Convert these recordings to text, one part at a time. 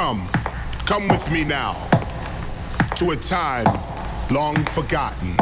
Come, come with me now to a time long forgotten.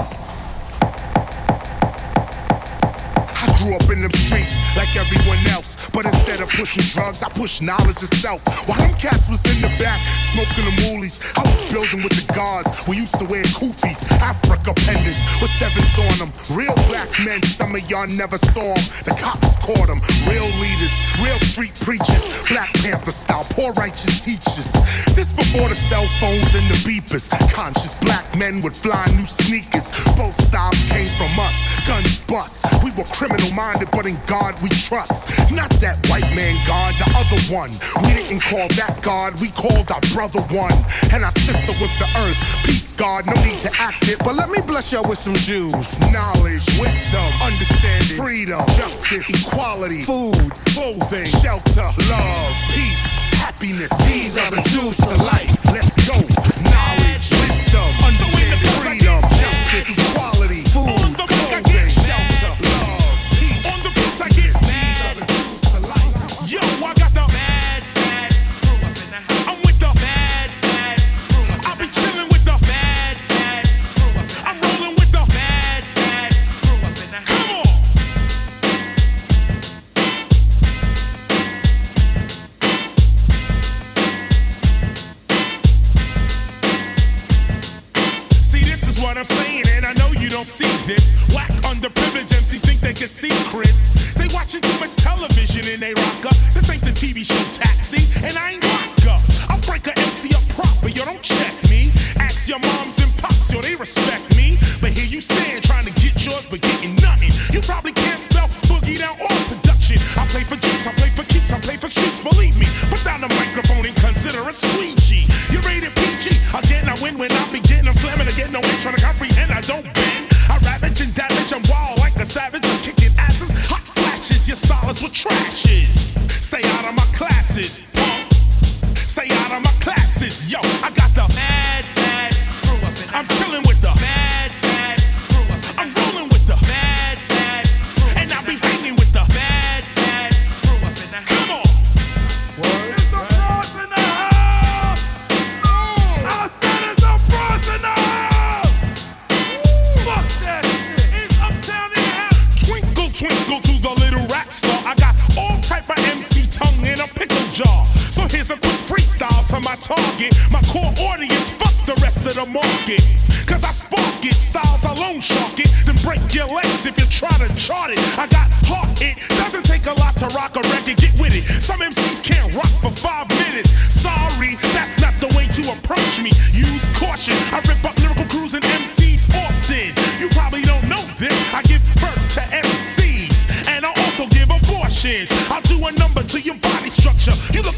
I grew up in the streets like everyone else. But instead of pushing drugs, I push knowledge itself. While them cats was in the back, smoking the moolies, I was building with the gods. We used to wear kufis, Africa pendants, with sevens on them. Real black men, some of y'all never saw them. The cops caught them. Real leaders, real street preachers, Black Panther style, poor righteous teachers. This before the cell phones and the beepers. Conscious black men would fly new sneakers. Both styles came from us, guns bust. We were criminal minded, but in God we we trust. Not that white man God, the other one. We didn't call that God, we called our brother one. And our sister was the earth. Peace, God, no need to act it. But let me bless y'all with some jewels. Knowledge, wisdom, understanding, freedom, justice, equality, food, clothing, shelter, love, peace, happiness. These are the jewels to life.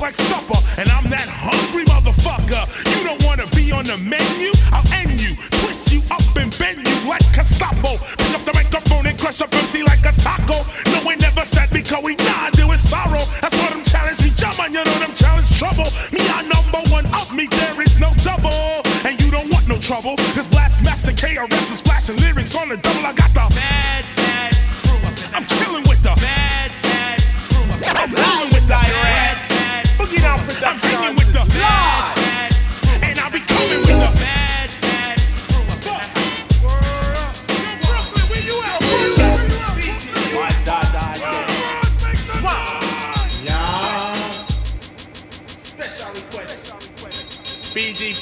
like supper. And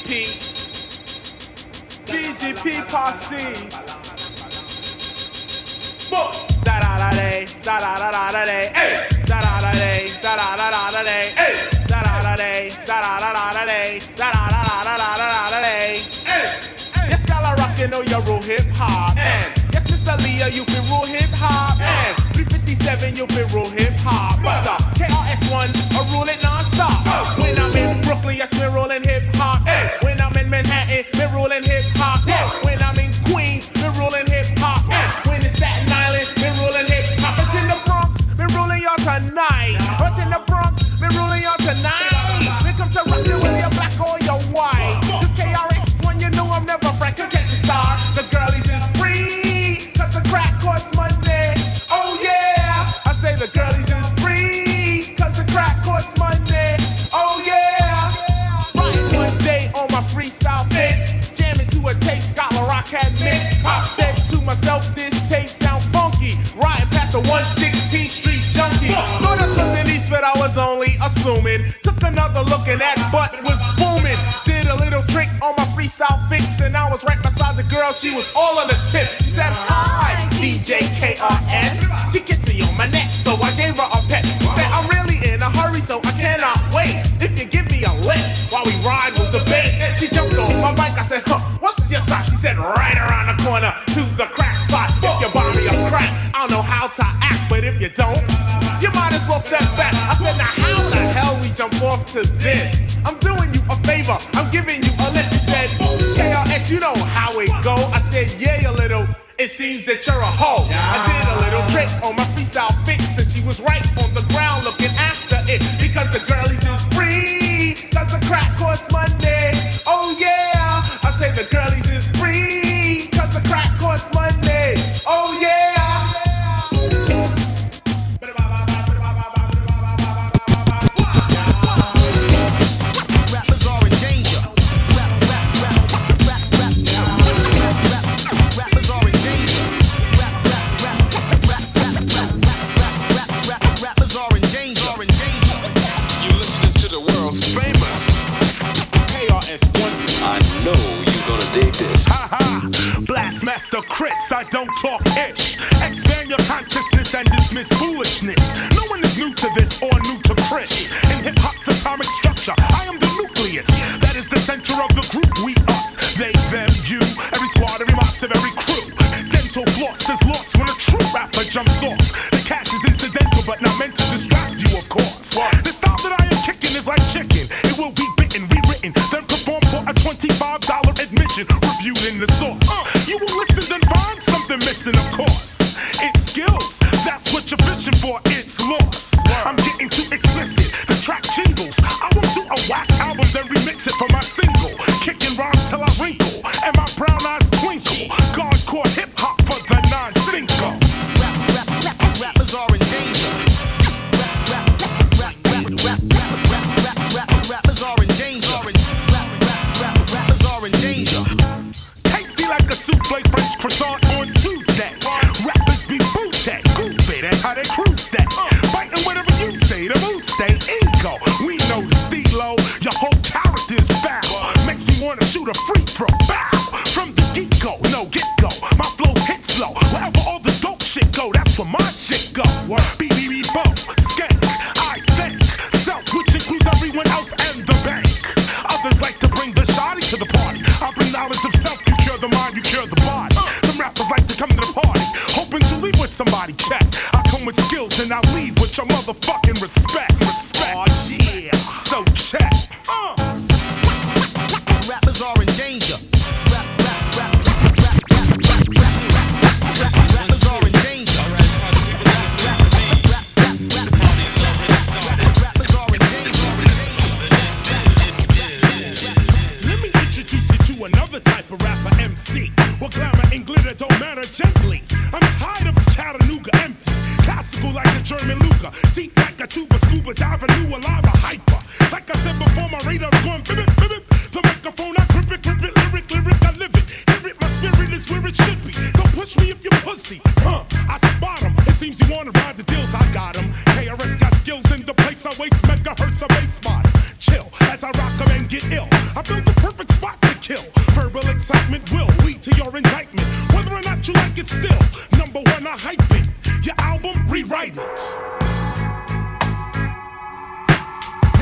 BDP, BDP posse. Book. Da da da day, da da da da da day, hey. Da da da day, da da da da da day, hey. Da da da day, da da da da da day, da da da da da da da da day, hey. Yes, Scala rockin' on your rule hip hop, yes, Mr. Leah, you can rule hip hop, 357, you can rule hip hop, but uh, KRS-One, I rule it non star. When I'm in Brooklyn, yes, we're rolling hip hop. When I'm in Manhattan, we're rolling hip hop. When can mix. I said to myself, this tape sound funky. Riding past the 116th Street junkie. Thought of something east, but I was only assuming. Took another look and that butt was booming. Did a little trick on my freestyle fix, and I was right beside the girl. She was all on the tip. She said, Hi, DJ KRS. She kissed me on my neck, so I gave her a pet. She said, I'm really in a hurry, so I cannot wait. If you give me a lift while we ride with the bait. She jumped on my bike. I said, Huh, Right around the corner to the crack spot. If you buy me a crack, I don't know how to act, but if you don't, you might as well step back. I said, Now how the hell we jump off to this? I'm doing you a favor. I'm giving you a lift. She said, KRS, you know how it go. I said, Yeah, a little. It seems that you're a hoe. I did a little trick on my freestyle fix, and she was right on the ground looking after it because the girlies is free. Cause the crack costs money. Oh yeah. I say the girlies source. Uh, you will listen, then find something missing, of course. It's skills, that's what you're fishing for, it's lost. I'm getting too explicit, the track jingles. I won't do a whack album, then remix it for my single. Rappers like to come to the party, hoping to leave with somebody check. I come with skills and I leave with your motherfucking respect. Respect. Oh yeah. So check. Uh. Rappers are in danger. You like it still, number one, I hype it. Your album, rewrite it.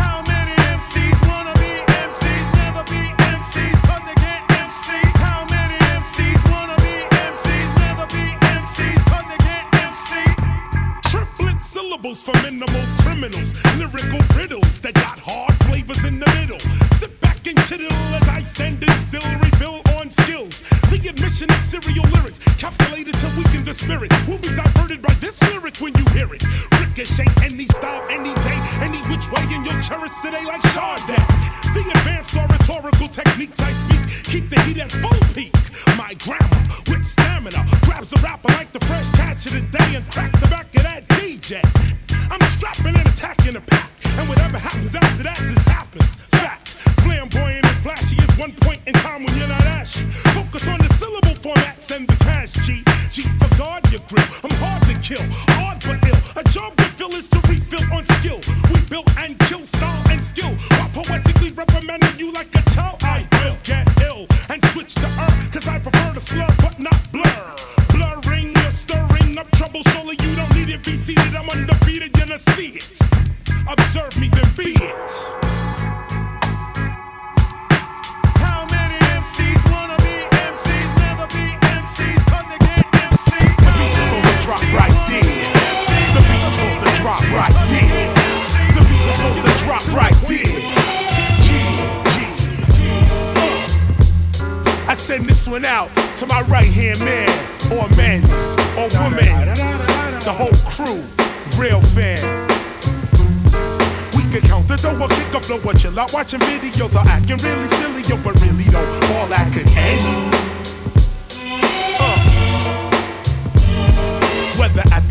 How many MCs wanna be MCs, never be MCs, they can't MC? How many MCs wanna be MCs, never be MCs, they can't MC? Triplet syllables for minimal criminals. Lyrical riddles that got hard flavors in the middle. Sit back and chill as I stand and still reveal on skills. Admission of serial lyrics, calculated to weaken the spirit. Will be diverted by this lyric when you hear it. Ricochet any style, any day, any which way, and you'll cherish today like Sade. The advanced oratorical techniques I speak keep the heat at full peak. My grammar with stamina grabs a rapper like the fresh catch of the day and crack the back of that DJ. I'm strapping and attacking the pack, and whatever happens after that just happens. Facts. Flamboyant and flashy is one point in time when you're not ashy. Focus on the syllable formats and the cash G. G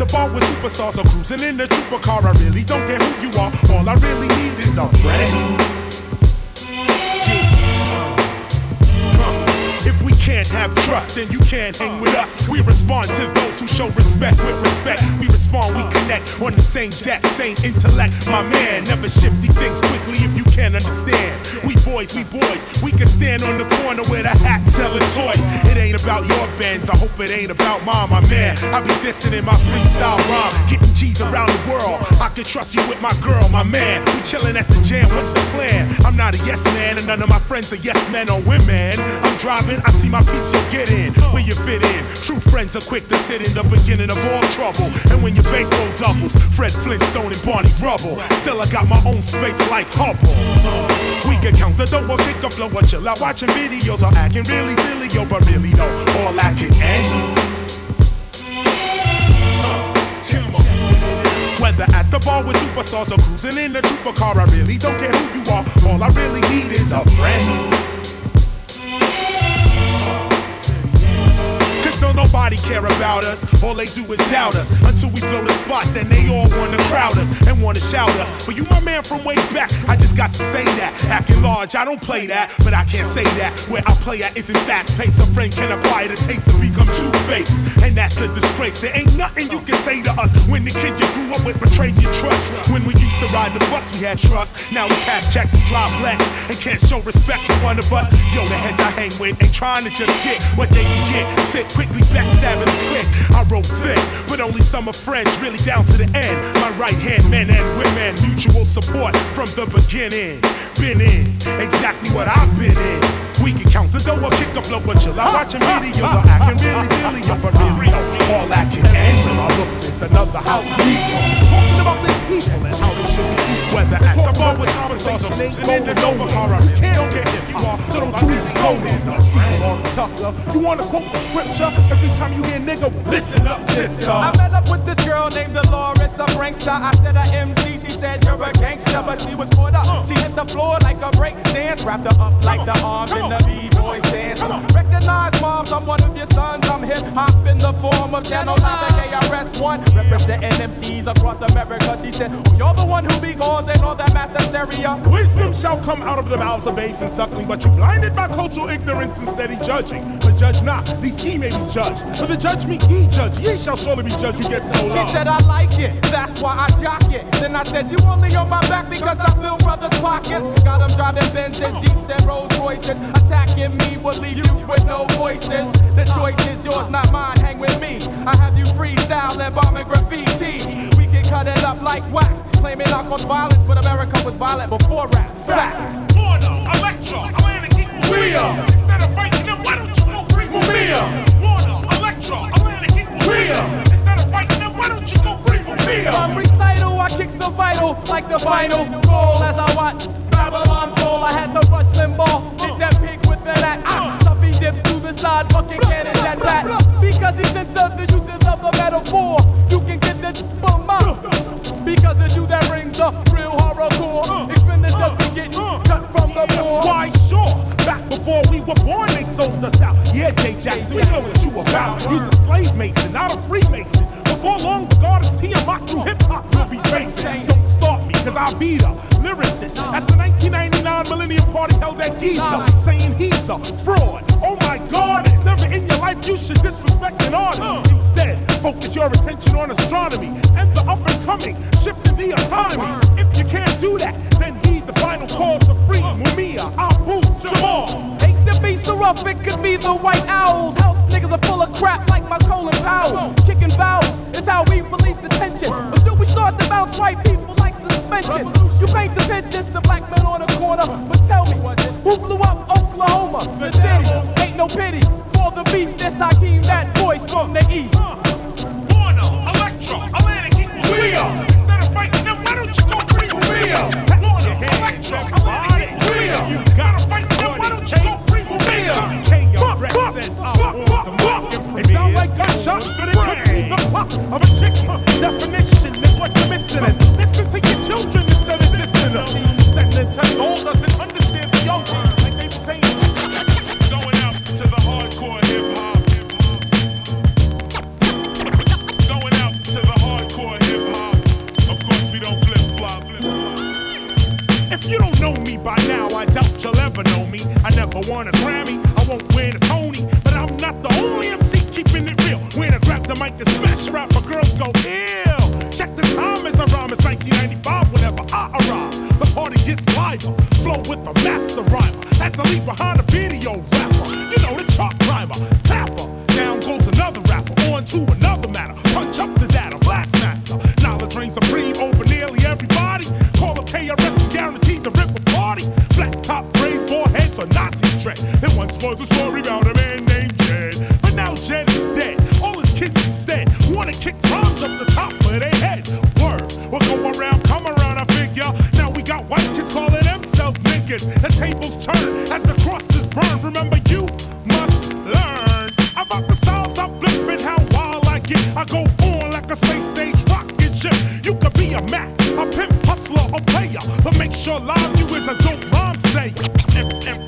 the bar with superstars or cruising in the trooper car, I really don't care who you are. All I really need is a friend. Can't have trust, then you can't hang with us. We respond to those who show respect with respect. We respond, we connect on the same deck, same intellect. My man, never shifty things quickly if you can't understand. We boys, we boys, we can stand on the corner with a hat selling toys. It ain't about your bands, I hope it ain't about mine, my man. I be dissing in my freestyle rhyme, getting G's around the world. I can trust you with my girl, my man. We chilling at the jam, what's the plan? I'm not a yes man, and none of my friends are yes men or women. I'm driving, I see my peeps, you get in, where you fit in. True friends are quick to sit in the beginning of all trouble. And when your bankroll doubles, Fred Flintstone and Barney Rubble. Still, I got my own space like Hubble. We can count the dough or kick a flow or chill out watching videos or acting really silly, yo, but really though, all I can end. Whether at the bar with superstars or cruising in a trooper car, I really don't care who you are. All I really need is a friend. Nobody care about us. All they do is doubt us. Until we blow the spot, then they all wanna crowd us and wanna shout us. But you my man from way back, I just got to say that. Acting large, I don't play that, but I can't say that. Where I play at isn't fast paced. A friend can apply the taste to become two faced. And that's a disgrace. There ain't nothing you can say to us when the kid you grew up with betrays your trust. When we used to ride the bus, we had trust. Now we cash checks and drive Lex and can't show respect to one of us. Yo, the heads I hang with ain't trying to just get what they can get. Sit quickly backstabbing click. I wrote thick, but only some are friends, really down to the end. My right hand men and women, mutual support from the beginning. Been in exactly what I've been in. We can count the dough or kick a flow, but chill out watching videos or acting really silly, but real. all that can end. I look it's another house legal. Talking about the people and how they should be whether at the bar with conversation ain't going in over car. I don't care if you are, so don't you. C. Delores Tucker, you wanna quote the scripture every time you hear nigga, listen up, sister. I met up with this girl named Dolores, a prankster. I said a MC, she said you're a gangster, but she was caught up. She hit the floor like a break dance, wrapped her up like the arms in the B-boy stance. Recognize moms, I'm one of your sons. I'm hip hop in the form of Channel 9, KRS-One, representing MCs across America. She said, oh, you're the one who be causing all that mass hysteria. Wisdom shall come out of the mouths of babes and suckling, but you blinded by cultural ignorance and steady judging. But judge not, least he may be judged. For the judgment ye judge, ye shall surely be judged who gets no said I like it, that's why I jock it. Then I said you only on my back because I fill brothers' pockets. Got them driving Benzes, Jeeps, and Rolls Royces. Attacking me will leave you with no voices. The choice is yours, not mine. Hang with me. I have you freestyle and bombing graffiti. We can cut it up like wax, claiming I caused violence, but America was violent before rap. Fact. Warner, Elektra, Atlantic equals RIAA. Instead of fighting them, why don't you go free for Mia? Warner, Elektra, equals RIAA. Instead of From recital, I kicks the vital like the final goal as I watch Babylon fall. I had to rush Limbaugh, hit that pig with an axe. Tuffy dips to the side, bucket cannons at bat. Because he censored the uses of the metaphor. You can get the from my. Because it's you that brings the real horrorcore. Expenditures be getting cut from the floor. Why, sure. Back before we were born, they sold us out. Yeah, Jay Jackson, we know what you about. He's a slave mason, not a Freemason. Before long, the goddess Tiamat through hip hop will be racing. Don't stop me, cause I'll be the lyricist. At the 1999 Millennium Party held at Giza, saying he's a fraud. Oh my god, it's never in your life you should disrespect an artist. Instead, focus your attention on astronomy and the up and coming, shifting the economy. If you can't do that, then heed the final call to free Mumia, Abu, Jamal. So rough, it could be the white owls. House niggas are full of crap like my Colin Powell. Kicking vowels is how we relieve the tension. Until we start to bounce white people like suspension. You paint the pictures, the black man on the corner. But tell me, who blew up Oklahoma? The city. Ain't no pity for the beast. That's Hakeem, that voice from the east. Warner, Elektra, Atlantic equals RIAA. Instead of fighting them, why don't you go free? gunshots to the cookie, the pop of a chick's definition is what you're missing. And listen to your children instead of dissing them. Setting intent all doesn't understand the young hardcore hip hop. If you don't know me by now, I doubt you'll ever know me. I never won a Grammy, I won't win a leave behind But make sure love you is a dope rhyme say.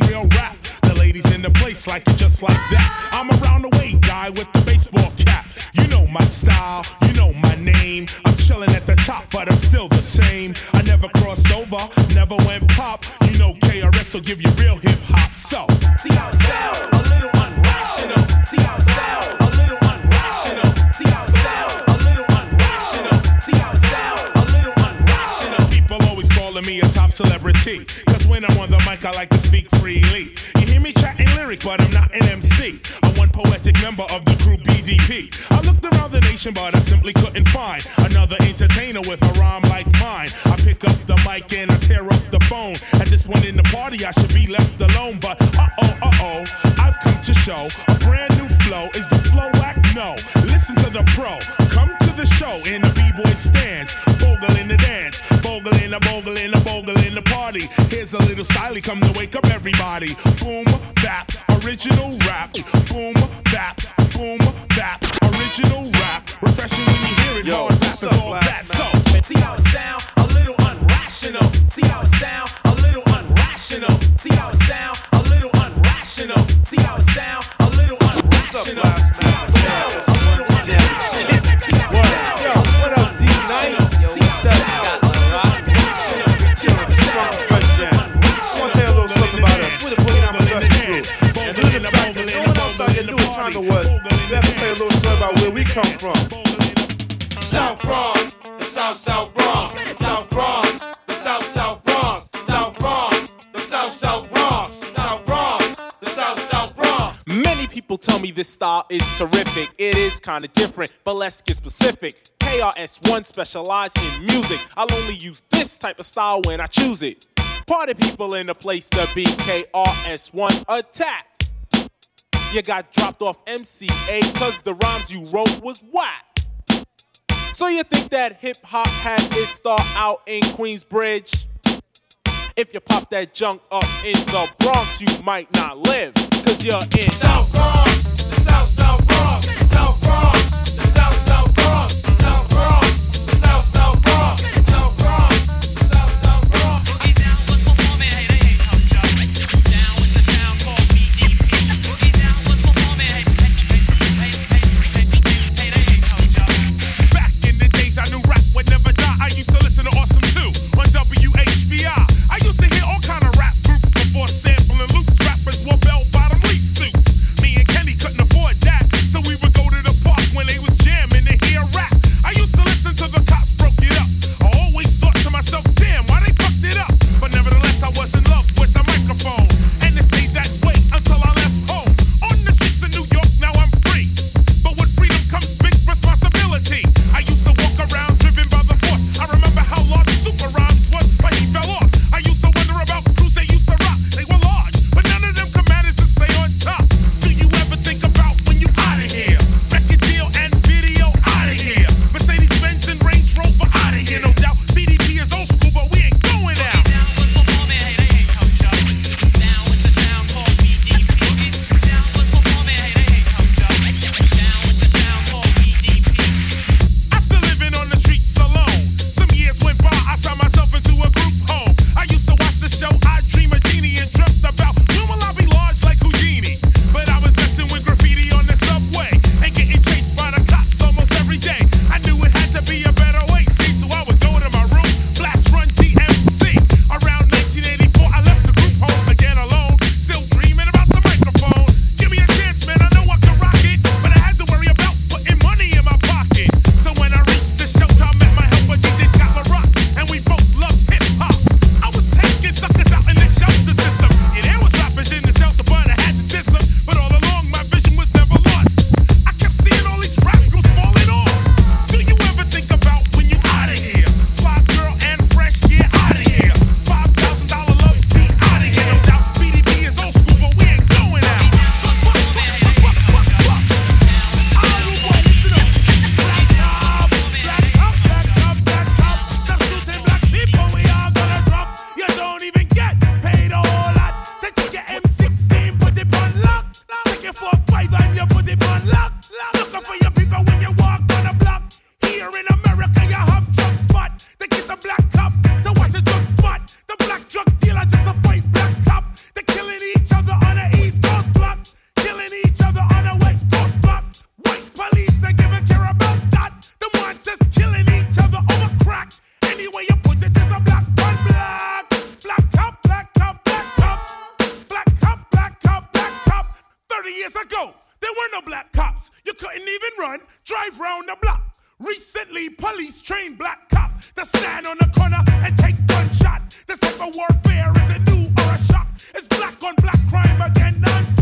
Real rap. The ladies in the place like it just like that. I'm around the way guy with the baseball cap. You know my style, you know my name. I'm chilling at the top, but I'm still the same. I never crossed over, never went pop. You know KRS will give you real hip hop. So. See how sound, a little unrational. See how celebrity. Cause when I'm on the mic, I like to speak freely. You hear me chatting lyric, but I'm not an MC. I'm one poetic member of the crew BDP. I looked around the nation, but I simply couldn't find another entertainer with a rhyme like mine. I pick up the mic and I tear up the phone. At this point in the party, I should be left alone. But uh oh, uh oh, I've come to show a brand new flow. Is the flow whack? No. Listen to the pro. Come to the show in the b-boy stands. In the dance. Bogle in the bogle in the bogle in the party. Here's a little styly come to wake up everybody. Boom, bap, original rap. Boom, bap, boom, bap, original rap. Refreshing when you hear it. Yo, Hard rap is all that. So. See how it sound, a little unrational. See how it sound, a little unrational. See how it sound, a little unrational. See how it sound, a little unrational. See how it sound, South South Bronx, South Bronx, the South South Bronx, South Bronx, the South South Bronx, South Bronx, the South South Bronx. Many people tell me this style is terrific. It is kinda different, but let's get specific. KRS-One specialized in music. I'll only use this type of style when I choose it. Party people in the place to be KRS-One attacked. You got dropped off MCA cause the rhymes you wrote was whack. So you think that hip hop had its start out in Queensbridge? If you pop that junk up in the Bronx, you might not live, cause you're in South Bronx, police trained black cop to stand on the corner and take gunshot. This type of warfare is a new or a shock. It's black on black crime again, nonsense.